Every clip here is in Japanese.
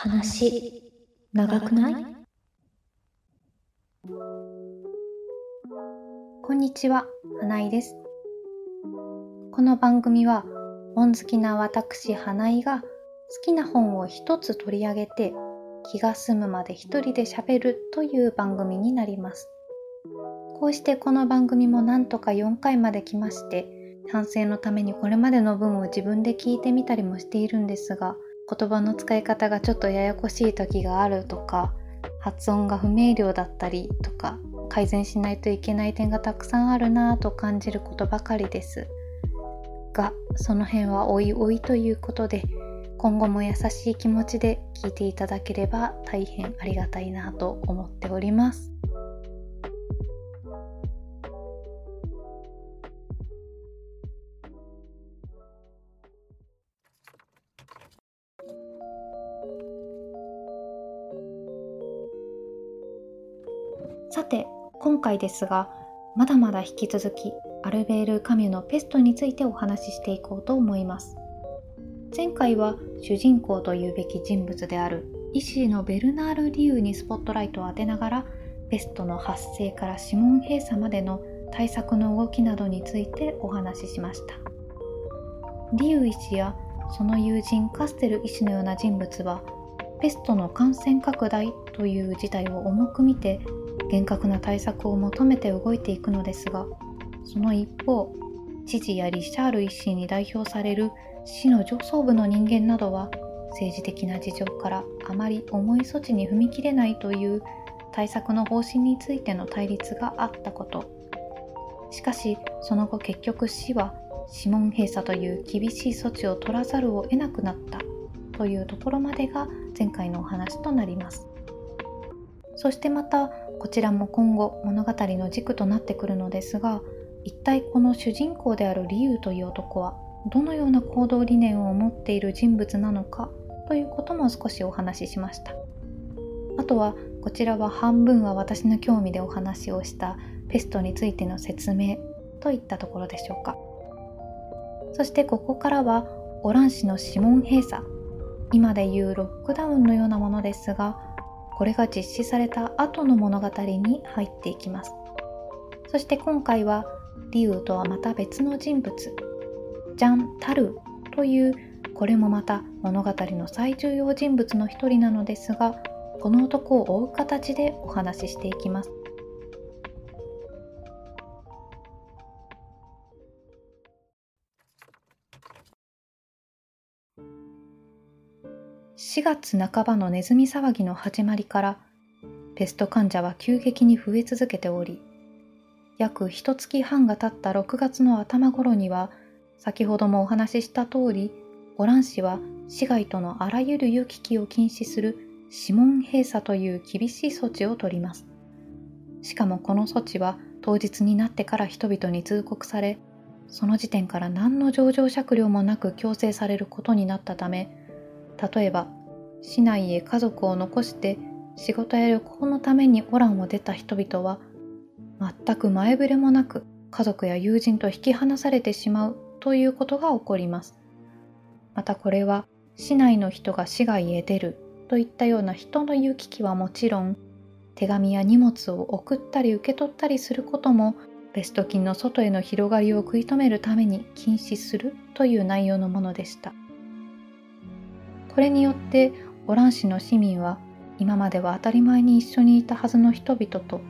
話、長くない？こんにちは、花井です。この番組は、本好きな私、花井が好きな本を一つ取り上げて、気が済むまで一人で喋るという番組になります。こうしてこの番組もなんとか4回まで来まして、反省のためにこれまでの分を自分で聞いてみたりもしているんですが、言葉の使い方がちょっとややこしい時があるとか発音が不明瞭だったりとか改善しないといけない点がたくさんあるなぁと感じることばかりです。がその辺はおいおいということで今後も優しい気持ちで聞いていただければ大変ありがたいなと思っております。さて今回ですがまだまだ引き続きアルベール・カミュのペストについてお話ししていこうと思います。前回は主人公というべき人物である医師のベルナール・リュウにスポットライトを当てながらペストの発生から指紋閉鎖までの対策の動きなどについてお話ししました。リュウ医師やその友人カステル医師のような人物はペストの感染拡大という事態を重く見て厳格な対策を求めて動いていくのですがその一方知事やリシャール一氏に代表される市の上層部の人間などは政治的な事情からあまり重い措置に踏み切れないという対策の方針についての対立があったこと。しかしその後結局市は指紋閉鎖という厳しい措置を取らざるを得なくなったというところまでが前回のお話となります。そしてまたこちらも今後物語の軸となってくるのですが一体この主人公であるリユという男はどのような行動理念を持っている人物なのかということも少しお話ししました。あとはこちらは半分は私の興味でお話をしたペストについての説明といったところでしょうか。そしてここからはオラン市の指紋閉鎖今でいうロックダウンのようなものですがこれが実施された後の物語に入っていきます。そして今回はリウとはまた別の人物ジャン・タルというこれもまた物語の最重要人物の一人なのですがこの男を追う形でお話ししていきます。4月半ばのネズミ騒ぎの始まりからペスト患者は急激に増え続けており約一月半が経った6月の頭頃には先ほどもお話しした通りオラン市は市外とのあらゆる行き来を禁止する指紋閉鎖という厳しい措置をとります。しかもこの措置は当日になってから人々に通告されその時点から何の情状酌量もなく強制されることになったため例えば市内へ家族を残して仕事や旅行のためにオランを出た人々は全く前触れもなく家族や友人と引き離されてしまうということが起こりますまたこれは市内の人が市外へ出るといったような人の行き来はもちろん手紙や荷物を送ったり受け取ったりすることもベスト菌の外への広がりを食い止めるために禁止するという内容のものでした。これによってオラン市の市民は今までは当たり前に一緒にいたはずの人々と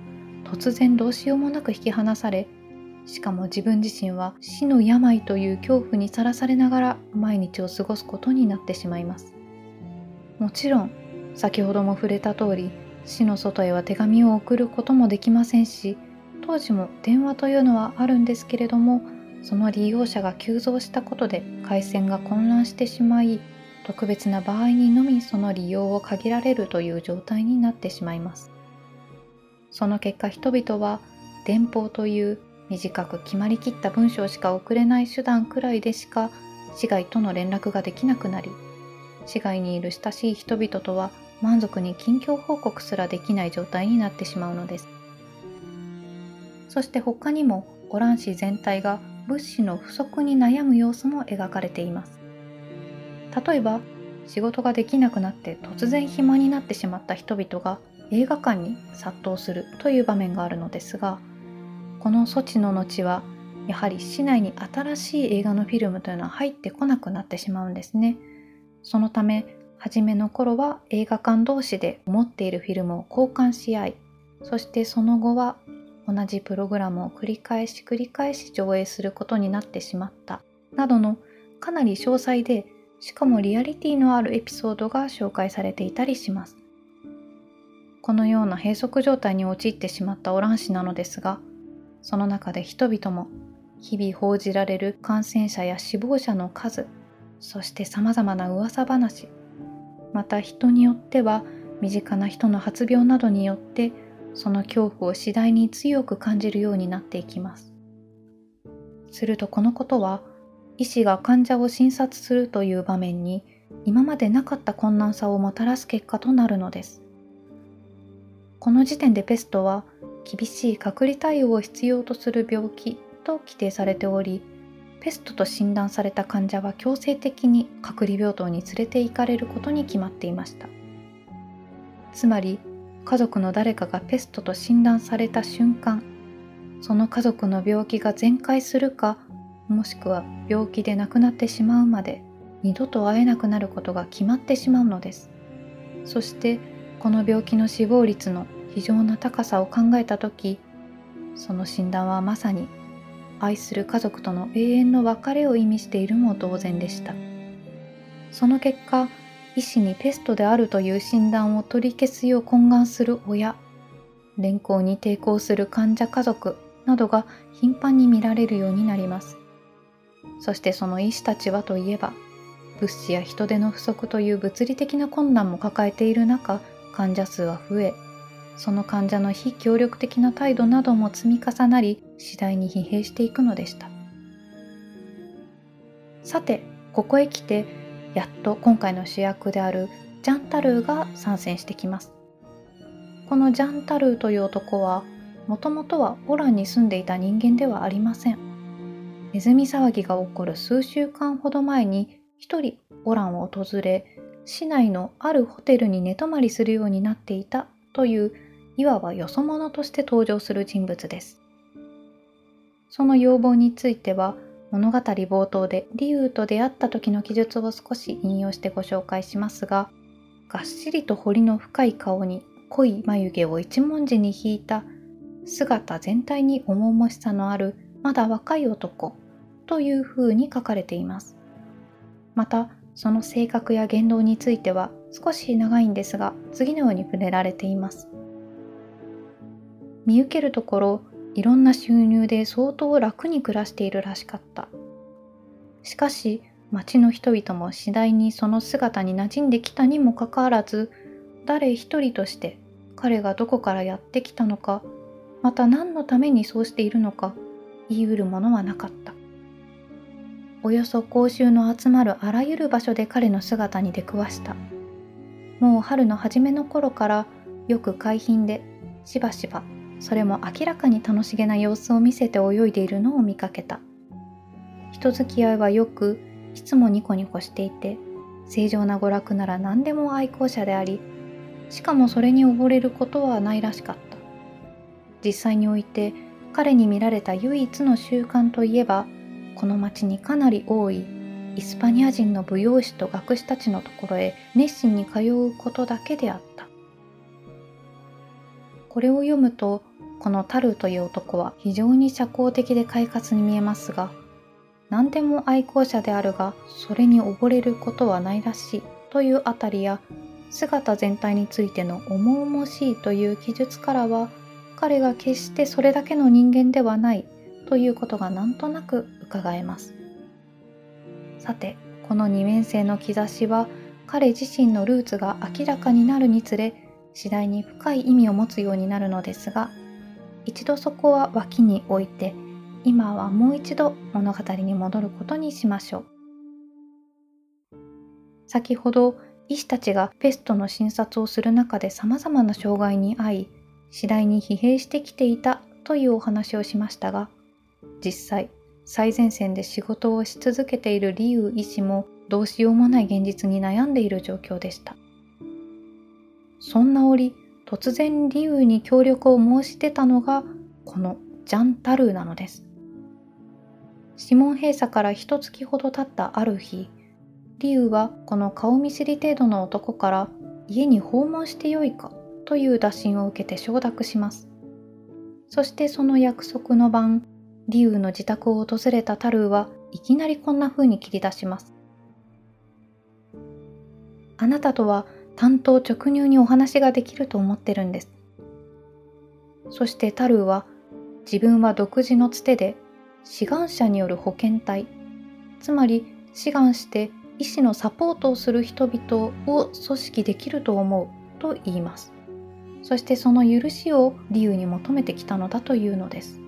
突然どうしようもなく引き離されしかも自分自身は死の病という恐怖にさらされながら毎日を過ごすことになってしまいます。もちろん先ほども触れた通り死の外へは手紙を送ることもできませんし当時も電話というのはあるんですけれどもその利用者が急増したことで回線が混乱してしまい特別な場合にのみその利用を限られるという状態になってしまいます。その結果人々は電報という短く決まりきった文章しか送れない手段くらいでしか市外との連絡ができなくなり市外にいる親しい人々とは満足に近況報告すらできない状態になってしまうのですそして他にもオラン市全体が物資の不足に悩む様子も描かれています例えば仕事ができなくなって突然暇になってしまった人々が映画館に殺到するという場面があるのですがこの措置の後はやはり市内に新しい映画のフィルムというのは入ってこなくなってしまうんですね。そのため初めの頃は映画館同士で持っているフィルムを交換し合いそしてその後は同じプログラムを繰り返し繰り返し上映することになってしまったなどのかなり詳細でしかもリアリティのあるエピソードが紹介されていたりします。このような閉塞状態に陥ってしまったオラン市なのですがその中で人々も日々報じられる感染者や死亡者の数そして様々な噂話また人によっては身近な人の発病などによってその恐怖を次第に強く感じるようになっていきます。するとこのことは医師が患者を診察するという場面に今までなかった困難さをもたらす結果となるのです。この時点でペストは厳しい隔離対応を必要とする病気と規定されておりペストと診断された患者は強制的に隔離病棟に連れて行かれることに決まっていました。つまり家族の誰かがペストと診断された瞬間その家族の病気が全開するかもしくは病気で亡くなってしまうまで二度と会えなくなることが決まってしまうのです。そしてこの病気の死亡率の非常な高さを考えた時その診断はまさに愛する家族との永遠の別れを意味しているも同然でした。その結果医師にペストであるという診断を取り消すよう懇願する親連行に抵抗する患者家族などが頻繁に見られるようになります。そしてその医師たちはといえば物資や人手の不足という物理的な困難も抱えている中患者数は増えその患者の非協力的な態度なども積み重なり次第に疲弊していくのでした。さてここへ来てやっと今回の主役であるジャンタルーが参戦してきます。このジャンタルーという男はもともとはオランに住んでいた人間ではありません。ネズミ騒ぎが起こる数週間ほど前に一人オランを訪れ市内のあるホテルに寝泊まりするようになっていたといういわばよそ者として登場する人物です。その要望については物語冒頭でリュウと出会った時の記述を少し引用してご紹介しますが、がっしりと彫りの深い顔に濃い眉毛を一文字に引いた姿全体に重々しさのあるまだ若い男という風に書かれています。また、その性格や言動については少し長いんですが次のように触れられています。見受けるところいろんな収入で相当楽に暮らしているらしかったしかし町の人々も次第にその姿に馴染んできたにもかかわらず誰一人として彼がどこからやってきたのかまた何のためにそうしているのか言いうるものはなかった。およそ公衆の集まるあらゆる場所で彼の姿に出くわした。もう春の初めの頃からよく海浜でしばしばそれも明らかに楽しげな様子を見せて泳いでいるのを見かけた。人付き合いはよくいつもニコニコしていて正常な娯楽なら何でも愛好者でありしかもそれに溺れることはないらしかった。実際において彼に見られた唯一の習慣といえばこの町にかなり多いイスパニア人の舞踊師と学士たちのところへ熱心に通うことだけであった。これを読むとこのタルという男は非常に社交的で快活に見えますが何でも愛好者であるがそれに溺れることはないらしいというあたりや姿全体についての重々しいという記述からは彼が決してそれだけの人間ではないということがなんとなく伺えます。さてこの二面性の兆しは彼自身のルーツが明らかになるにつれ次第に深い意味を持つようになるのですが一度そこは脇に置いて今はもう一度物語に戻ることにしましょう。先ほど医師たちがペストの診察をする中で様々な障害に遭い次第に疲弊してきていたというお話をしましたが実際最前線で仕事をし続けているリウ医師もどうしようもない現実に悩んでいる状況でした。そんな折、突然リウに協力を申し出たのがこのジャン・タルーなのです。指紋閉鎖から一月ほど経ったある日、リウはこの顔見知り程度の男から家に訪問してよいかという打診を受けて承諾します。そしてその約束の晩、リュウの自宅を訪れたタルーはいきなりこんな風に切り出します。あなたとは担当直入にお話ができると思ってるんです。そしてタルーは自分は独自のつてで志願者による保健隊、つまり志願して医師のサポートをする人々を組織できると思うと言います。そしてその許しを理由に求めてきたのだというのです。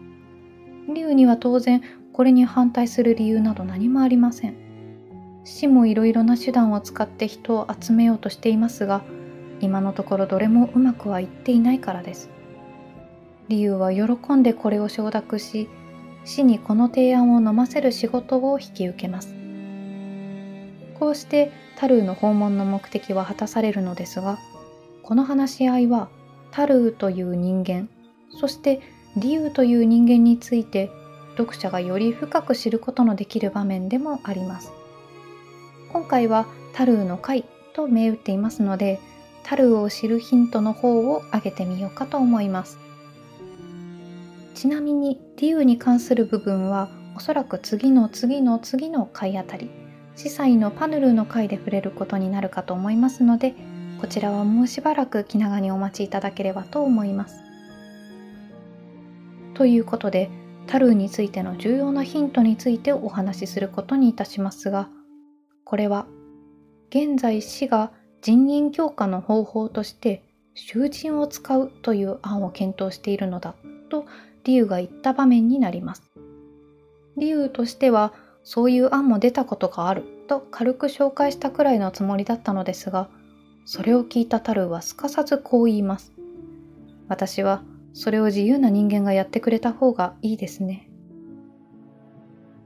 理由には当然これに反対する理由など何もありません。市もいろいろな手段を使って人を集めようとしていますが、今のところどれもうまくはいっていないからです。理由は喜んでこれを承諾し、市にこの提案を飲ませる仕事を引き受けます。こうしてタルーの訪問の目的は果たされるのですが、この話し合いはタルーという人間、そしてリュウという人間について読者がより深く知ることのできる場面でもあります。今回はタルーの回と銘打っていますので、タルーを知るヒントの方を挙げてみようかと思います。ちなみにリュウに関する部分はおそらく次の次の次の回あたり、司祭のパヌルの回で触れることになるかと思いますので、こちらはもうしばらく気長にお待ちいただければと思います。ということで、タルーについての重要なヒントについてお話しすることにいたしますが、これは現在市が人員強化の方法として囚人を使うという案を検討しているのだと理由が言った場面になります。理由としてはそういう案も出たことがあると軽く紹介したくらいのつもりだったのですが、それを聞いたタルはすかさずこう言います。私はそれを自由な人間がやってくれた方がいいですね。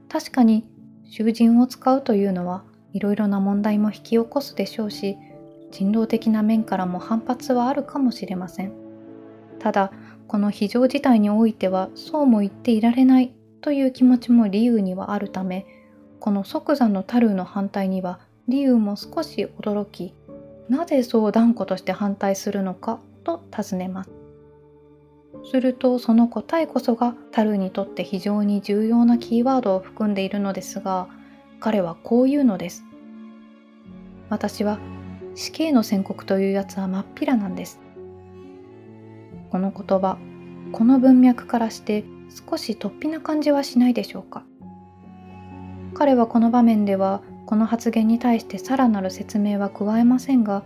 確かに囚人を使うというのはいろいろな問題も引き起こすでしょうし、人道的な面からも反発はあるかもしれません。ただ、この非常事態においてはそうも言っていられないという気持ちも理由にはあるため、この即座のタルーの反対には理由も少し驚き、なぜそう断固として反対するのかと尋ねます。するとその答えこそがタルにとって非常に重要なキーワードを含んでいるのですが彼はこう言うのです。私は死刑の宣告というやつは真っ平なんです。この言葉この文脈からして少し突飛な感じはしないでしょうか彼はこの場面ではこの発言に対してさらなる説明は加えませんが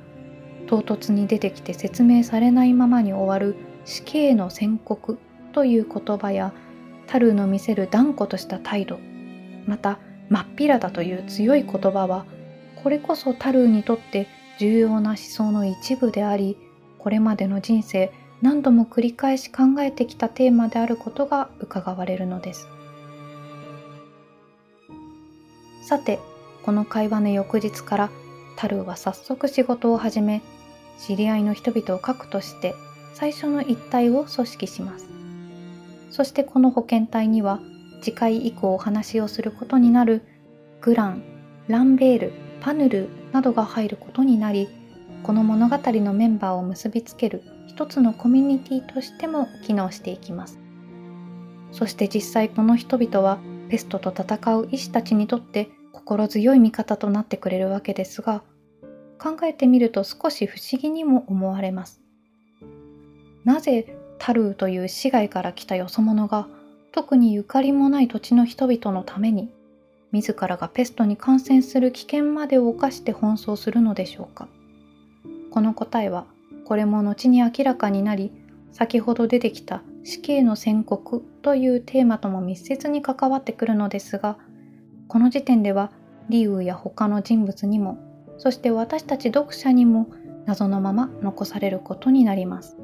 唐突に出てきて説明されないままに終わる死刑の宣告という言葉やタルーの見せる断固とした態度また真っ平だという強い言葉はこれこそタルーにとって重要な思想の一部でありこれまでの人生何度も繰り返し考えてきたテーマであることが伺われるのです。さてこの会話の翌日からタルーは早速仕事を始め知り合いの人々を核として最初の一体を組織します。そしてこの保健隊には次回以降お話をすることになるグラン、ランベール、パヌルなどが入ることになりこの物語のメンバーを結びつける一つのコミュニティとしても機能していきます。そして実際この人々はペストと戦う医師たちにとって心強い味方となってくれるわけですが考えてみると少し不思議にも思われます。なぜタルーという市外から来たよそ者が特にゆかりもない土地の人々のために自らがペストに感染する危険までを冒して奔走するのでしょうか。この答えはこれも後に明らかになり先ほど出てきた死刑の宣告というテーマとも密接に関わってくるのですがこの時点ではリウや他の人物にもそして私たち読者にも謎のまま残されることになります。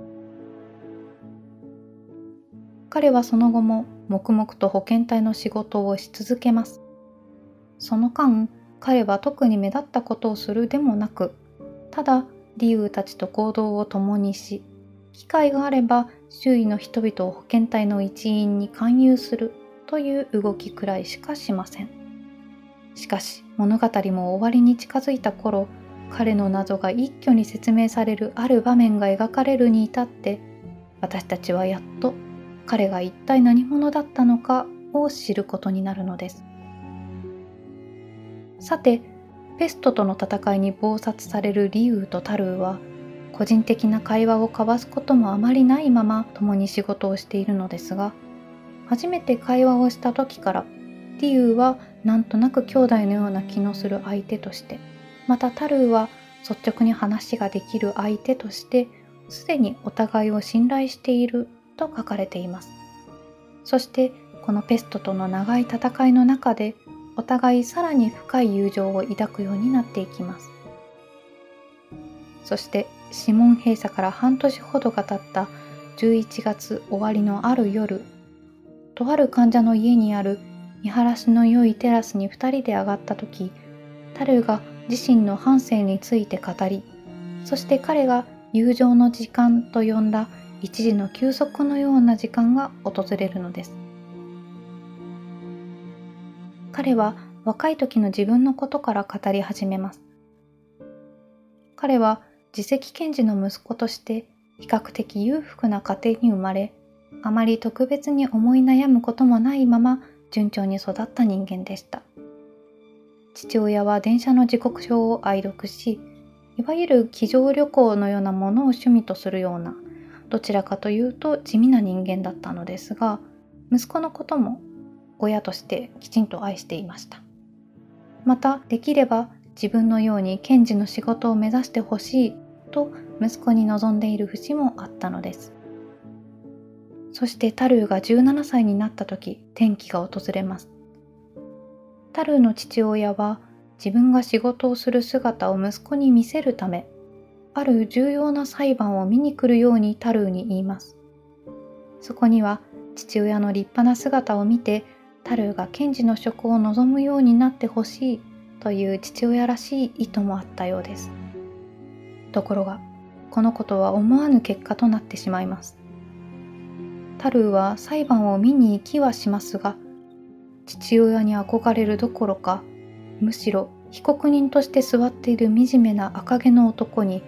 彼はその後も黙々と保健隊の仕事をし続けます。その間彼は特に目立ったことをするでもなくただリュウたちと行動を共にし機会があれば周囲の人々を保健隊の一員に勧誘するという動きくらいしかしません。しかし物語も終わりに近づいた頃彼の謎が一挙に説明されるある場面が描かれるに至って私たちはやっと彼が一体何者だったのかを知ることになるのです。さてペストとの戦いに謀殺されるリウとタルーは個人的な会話を交わすこともあまりないまま共に仕事をしているのですが初めて会話をした時からリュウはなんとなく兄弟のような気のする相手としてまたタルーは率直に話ができる相手としてすでにお互いを信頼していると書かれています。そしてこのペストとの長い戦いの中でお互いさらに深い友情を抱くようになっていきます。そして指紋閉鎖から半年ほどが経った11月終わりのある夜とある患者の家にある見晴らしの良いテラスに2人で上がった時タルが自身の半生について語りそして彼が友情の時間と呼んだ一時の休息のような時間が訪れるのです。彼は若い時の自分のことから語り始めます。彼は自責検事の息子として比較的裕福な家庭に生まれあまり特別に思い悩むこともないまま順調に育った人間でした。父親は電車の時刻表を愛読しいわゆる机上旅行のようなものを趣味とするようなどちらかというと地味な人間だったのですが息子のことも親としてきちんと愛していました。またできれば自分のように検事の仕事を目指してほしいと息子に望んでいる節もあったのです。そしてタルーが17歳になった時転機が訪れます。タルーの父親は自分が仕事をする姿を息子に見せるためある重要な裁判を見に来るようにタルーに言います。そこには父親の立派な姿を見てタルーが検事の職を望むようになってほしいという父親らしい意図もあったようです。ところがこのことは思わぬ結果となってしまいます。タルーは裁判を見に行きはしますが父親に憧れるどころかむしろ被告人として座っている惨めな赤毛の男に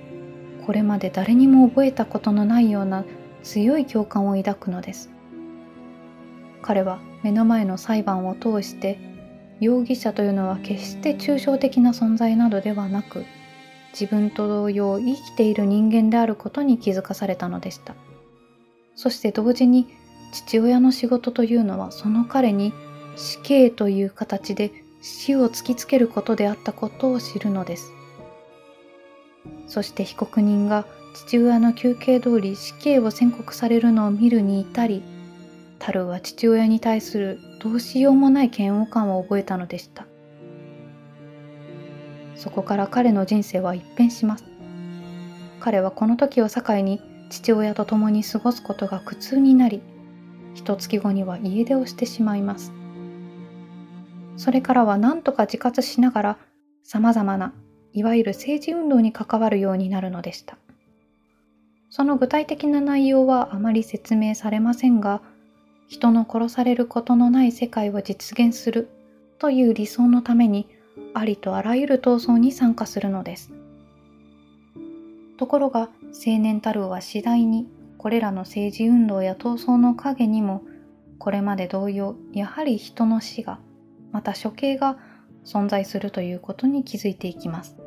これまで誰にも覚えたことのないような強い共感を抱くのです。彼は目の前の裁判を通して容疑者というのは決して抽象的な存在などではなく自分と同様生きている人間であることに気づかされたのでした。そして同時に父親の仕事というのはその彼に死刑という形で死を突きつけることであったことを知るのです。そして被告人が父親の休憩通り死刑を宣告されるのを見るに至りタルは父親に対するどうしようもない嫌悪感を覚えたのでした。そこから彼の人生は一変します。彼はこの時を境に父親と共に過ごすことが苦痛になり一月後には家出をしてしまいますそれからは何とか自活しながら様々ないわゆる政治運動に関わるようになるのでした。その具体的な内容はあまり説明されませんが、人の殺されることのない世界を実現するという理想のためにありとあらゆる闘争に参加するのです。ところが青年たるは次第にこれらの政治運動や闘争の陰にもこれまで同様やはり人の死がまた処刑が存在するということに気づいていきます。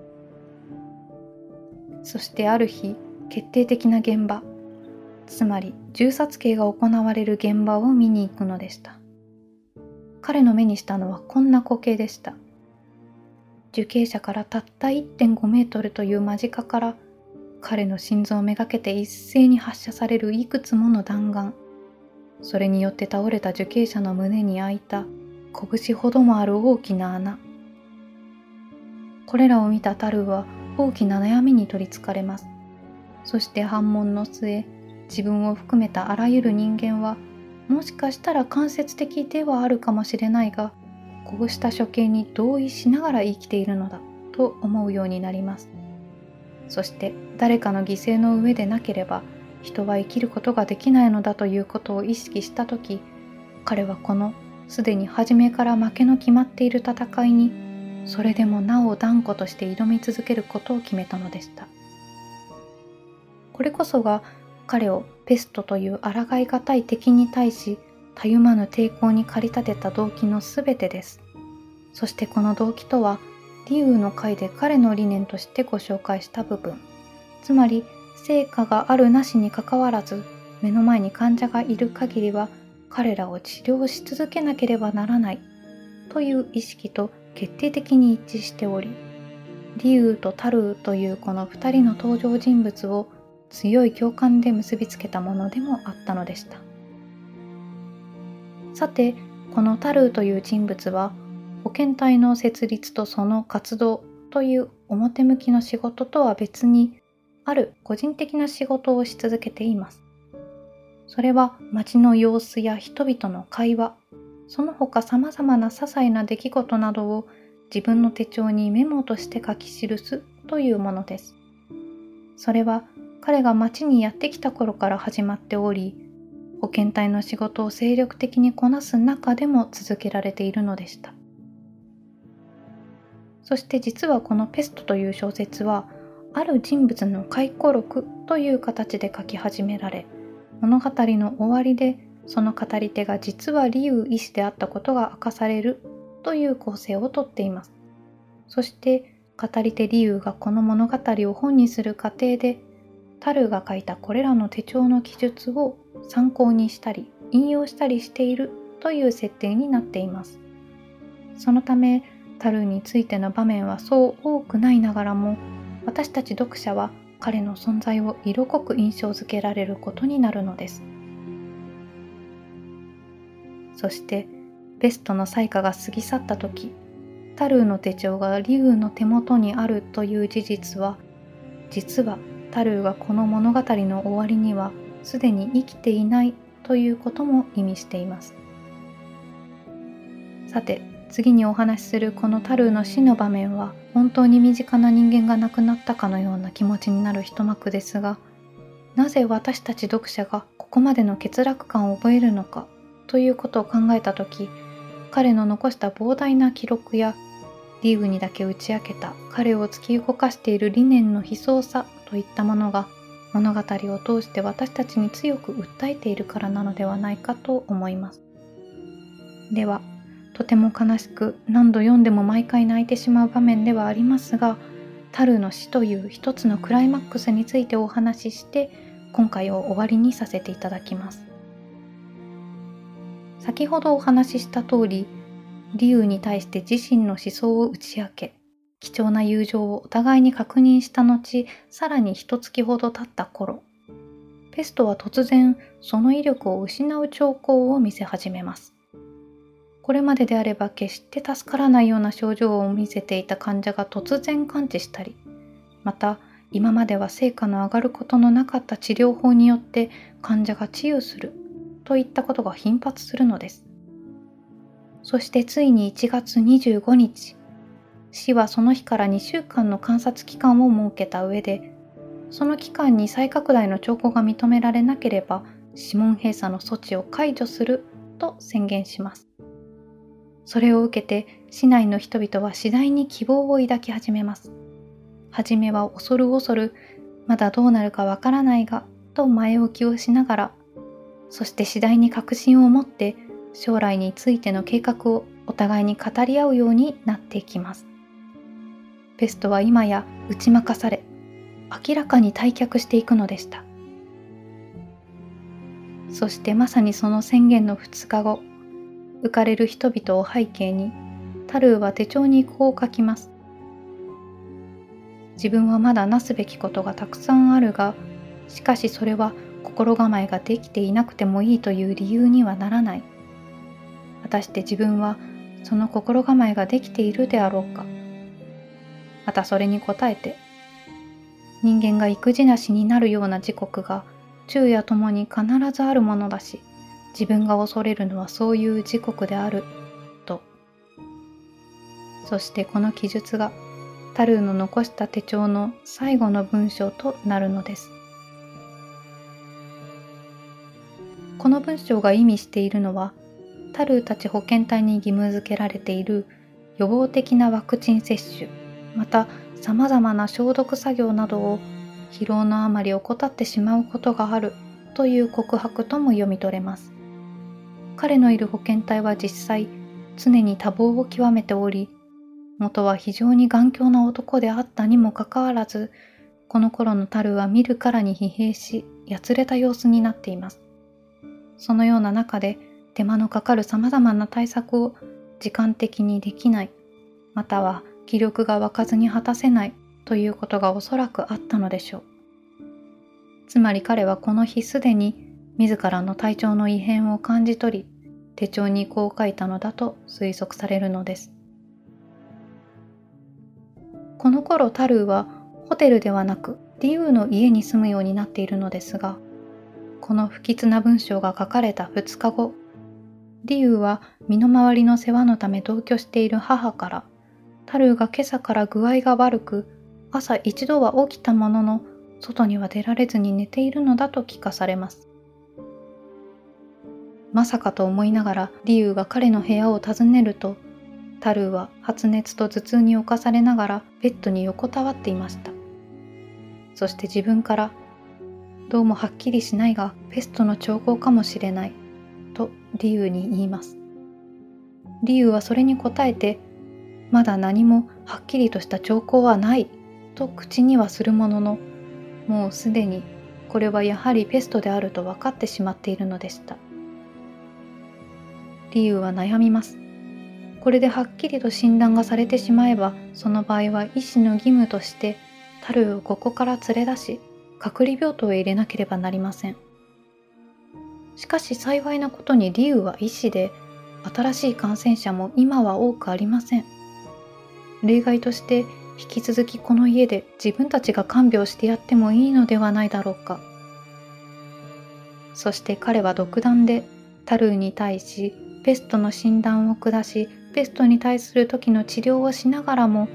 そしてある日決定的な現場つまり銃殺刑が行われる現場を見に行くのでした。彼の目にしたのはこんな光景でした。受刑者からたった1.5メートルという間近から彼の心臓をめがけて一斉に発射されるいくつもの弾丸。それによって倒れた受刑者の胸に開いた拳ほどもある大きな穴。これらを見たタルは大きな悩みに取りつかれます。そして反問の末自分を含めたあらゆる人間はもしかしたら間接的ではあるかもしれないがこうした処刑に同意しながら生きているのだと思うようになります。そして誰かの犠牲の上でなければ人は生きることができないのだということを意識した時彼はこのすでに初めから負けの決まっている戦いにそれでもなお断固として挑み続けることを決めたのでした。これこそが彼をペストという抗いがたい敵に対したゆまぬ抵抗に駆り立てた動機のすべてです。そしてこの動機とは理由の回で彼の理念としてご紹介した部分。つまり成果があるなしにかかわらず目の前に患者がいる限りは彼らを治療し続けなければならないという意識と決定的に一致しておりリュウとタルーというこの2人の登場人物を強い共感で結びつけたものでもあったのでした。さてこのタルーという人物は保健体の設立とその活動という表向きの仕事とは別にある個人的な仕事をし続けています。それは街の様子や人々の会話、その他様々な些細な出来事などを自分の手帳にメモとして書き記すというものです。それは彼が街にやってきた頃から始まっており、保健隊の仕事を精力的にこなす中でも続けられているのでした。そして実はこのペストという小説はある人物の回顧録という形で書き始められ物語の終わりでその語り手が実は理由医師であったことが明かされるという構成をとっています。そして語り手理由がこの物語を本にする過程でタルが書いたこれらの手帳の記述を参考にしたり引用したりしているという設定になっています。そのためタルーについての場面はそう多くないながらも私たち読者は彼の存在を色濃く印象づけられることになるのです。そしてベストの彩花が過ぎ去った時タルーの手帳がリュウの手元にあるという事実は実はタルーがこの物語の終わりにはすでに生きていないということも意味しています。さて次にお話しするこのタルーの死の場面は本当に身近な人間が亡くなったかのような気持ちになる一幕ですがなぜ私たち読者がここまでの欠落感を覚えるのかということを考えた時彼の残した膨大な記録やリーグにだけ打ち明けた彼を突き動かしている理念の悲壮さといったものが物語を通して私たちに強く訴えているからなのではないかと思います。ではとても悲しく何度読んでも毎回泣いてしまう場面ではありますがタルの死という一つのクライマックスについてお話しして今回を終わりにさせていただきます。先ほどお話しした通りリュウに対して自身の思想を打ち明け貴重な友情をお互いに確認した後さらに一月ほど経った頃ペストは突然その威力を失う兆候を見せ始めます。これまでであれば決して助からないような症状を見せていた患者が突然完治したりまた今までは成果の上がることのなかった治療法によって患者が治癒するといったことが頻発するのです。そしてついに1月25日市はその日から2週間の観察期間を設けた上でその期間に再拡大の兆候が認められなければ指紋閉鎖の措置を解除すると宣言します。それを受けて市内の人々は次第に希望を抱き始めます。はじめは恐る恐る、まだどうなるかわからないが、と前置きをしながら、そして次第に確信を持って将来についての計画をお互いに語り合うようになっていきます。ペストは今や打ち負かされ、明らかに退却していくのでした。そしてまさにその宣言の2日後、浮かれる人々を背景にタルーは手帳にこう書きます。自分はまだなすべきことがたくさんあるがしかしそれは心構えができていなくてもいいという理由にはならない。果たして自分はその心構えができているであろうか。またそれに応えて人間が育児なしになるような時刻が昼夜ともに必ずあるものだし自分が恐れるのはそういう時刻であるとそしてこの記述がタルーの残した手帳の最後の文章となるのです。この文章が意味しているのは、タルーたち保健隊に義務付けられている予防的なワクチン接種、また様々な消毒作業などを疲労のあまり怠ってしまうことがあるという告白とも読み取れます。彼のいる保健隊は実際常に多忙を極めており、元は非常に頑強な男であったにもかかわらず、この頃のタルは見るからに疲弊し、やつれた様子になっています。そのような中で手間のかかる様々な対策を時間的にできない、または気力が湧かずに果たせないということがおそらくあったのでしょう。つまり彼はこの日すでに自らの体調の異変を感じ取り、手帳にこう書いたのだと推測されるのです。この頃タルーはホテルではなくリュウの家に住むようになっているのですが、この不吉な文章が書かれた2日後、リュウは身の回りの世話のため同居している母から、タルーが今朝から具合が悪く、朝一度は起きたものの、外には出られずに寝ているのだと聞かされます。まさかと思いながらリュウが彼の部屋を訪ねると、タルーは発熱と頭痛に侵されながらベッドに横たわっていました。そして自分からどうもはっきりしないがペストの兆候かもしれないとリュウに言います。リュウはそれに答えてまだ何もはっきりとした兆候はないと口にはするもののもうすでにこれはやはりペストであると分かってしまっているのでした。リュウは悩みます。これではっきりと診断がされてしまえばその場合は医師の義務としてタルをここから連れ出し隔離病棟へ入れなければなりません。しかし幸いなことにリウは医師で、新しい感染者も今は多くありません。例外として引き続きこの家で自分たちが看病してやってもいいのではないだろうか。そして彼は独断でタルーに対しペストの診断を下しペストに対する時の治療をしながらも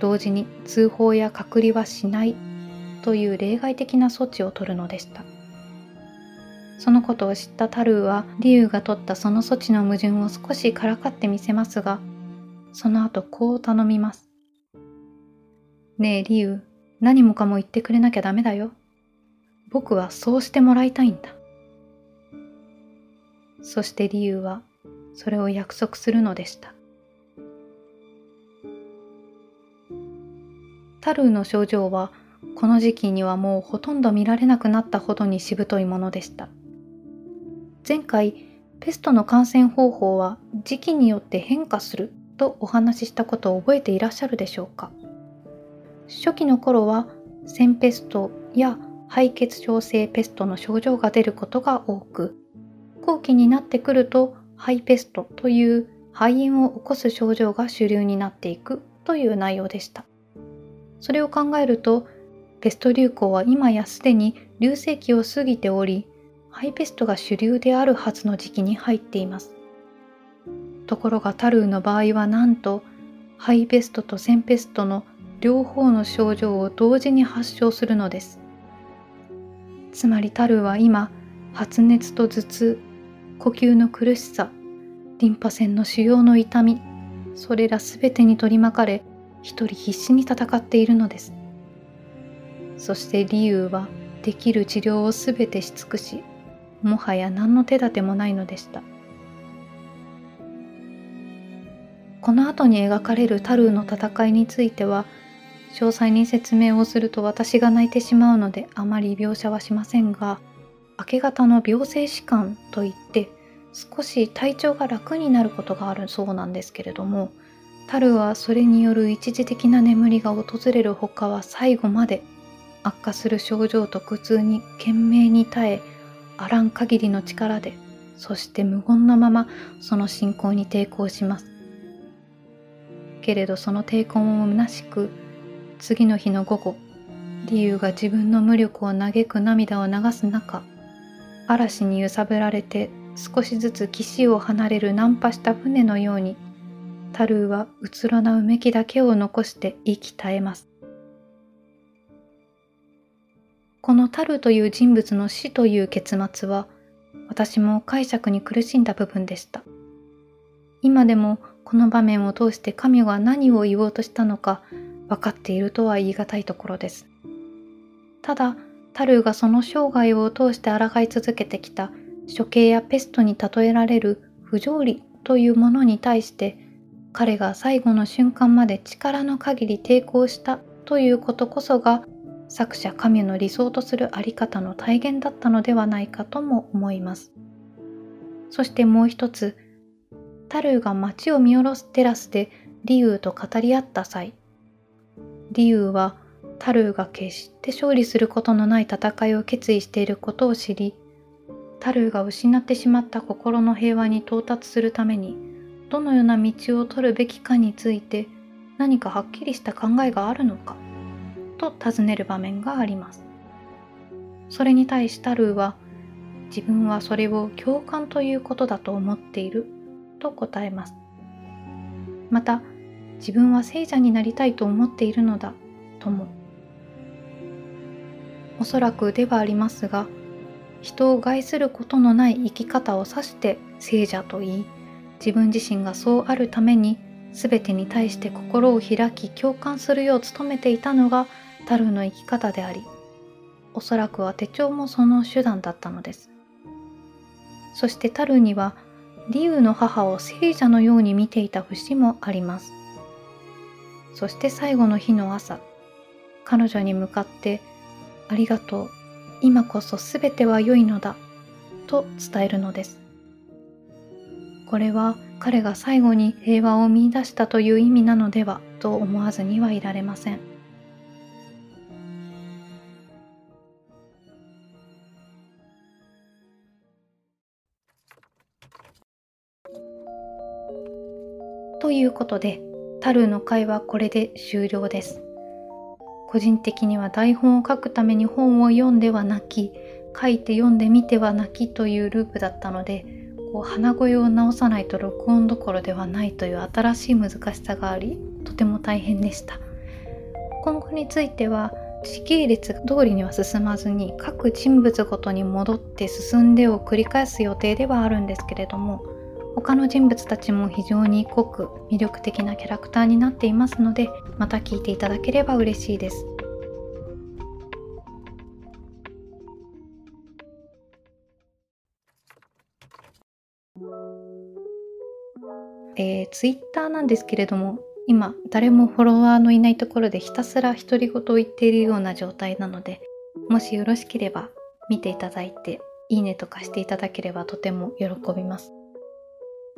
同時に通報や隔離はしないという例外的な措置を取るのでした。そのことを知ったタルーはリュウが取ったその措置の矛盾を少しからかってみせますがその後こう頼みます。ねえリュウ何もかも言ってくれなきゃダメだよ。僕はそうしてもらいたいんだ。そしてリュウはそれを約束するのでしたタルーの症状はこの時期にはもうほとんど見られなくなったほどにしぶといものでした。前回、ペストの感染方法は時期によって変化するとお話ししたことを覚えていらっしゃるでしょうか初期の頃は腺ペストや肺血症性ペストの症状が出ることが多く後期になってくるとハイペストという肺炎を起こす症状が主流になっていくという内容でしたそれを考えるとペスト流行は今やすでに流星期を過ぎており、ハイペストが主流であるはずの時期に入っています。ところがタルーの場合はなんと、ハイペストとセンペストの両方の症状を同時に発症するのです。つまりタルーは今、発熱と頭痛、呼吸の苦しさ、リンパ腺の腫瘍の痛み、それらすべてに取り巻かれ、一人必死に戦っているのです。そして理由はできる治療をすべてし尽くしもはや何の手立てもないのでしたこの後に描かれるタルーの戦いについては詳細に説明をすると私が泣いてしまうのであまり描写はしませんが明け方の病性弛緩といって少し体調が楽になることがあるそうなんですけれどもタルはそれによる一時的な眠りが訪れるほかは最後まで悪化する症状と苦痛に懸命に耐えあらん限りの力でそして無言のままその信仰に抵抗します。けれどその抵抗も虚しく次の日の午後理由が自分の無力を嘆く涙を流す中嵐に揺さぶられて少しずつ岸を離れる難破した船のようにタルーはうつろなうめきだけを残して息絶えます。このタルーという人物の死という結末は私も解釈に苦しんだ部分でした。今でもこの場面を通して神は何を言おうとしたのか分かっているとは言い難いところです。ただ、タルーがその生涯を通して抗い続けてきた処刑やペストに例えられる不条理というものに対して彼が最後の瞬間まで力の限り抵抗したということこそが作者神の理想とするあり方の体現だったのではないかとも思います。そしてもう一つ、タルーが街を見下ろすテラスでリュウと語り合った際、リュウはタルーが決して勝利することのない戦いを決意していることを知り、タルーが失ってしまった心の平和に到達するために、どのような道を取るべきかについて何かはっきりした考えがあるのか。と尋ねる場面があります。それに対しタルーは自分はそれを共感ということだと思っていると答えます。また自分は聖者になりたいと思っているのだとも。おそらくではありますが人を害することのない生き方を指して聖者と言い自分自身がそうあるために全てに対して心を開き共感するよう努めていたのがタルの生き方でありおそらくは手帳もその手段だったのです。そしてタルにはリウの母を聖者のように見ていた節もあります。そして最後の日の朝彼女に向かって「ありがとう今こそ全ては良いのだ」と伝えるのですこれは彼が最後に平和を見いだしたという意味なのではと思わずにはいられません。ということで、タルーの会はこれで終了です。個人的には台本を書くために本を読んでは泣き、書いて読んでみては泣きというループだったので、こう鼻声を直さないと録音どころではないという新しい難しさがあり、とても大変でした。今後については、時系列通りには進まずに各人物ごとに戻って進んでを繰り返す予定ではあるんですけれども他の人物たちも非常に濃く魅力的なキャラクターになっていますのでまた聞いていただければ嬉しいです。えー、ツイッターなんですけれども今誰もフォロワーのいないところでひたすら独り言を言っているような状態なのでもしよろしければ見ていただいていいねとかしていただければとても喜びます。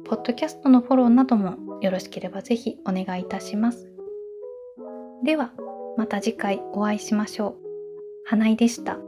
ポッドキャストのフォローなどもよろしければぜひお願いいたします。では、また次回お会いしましょう。花井でした。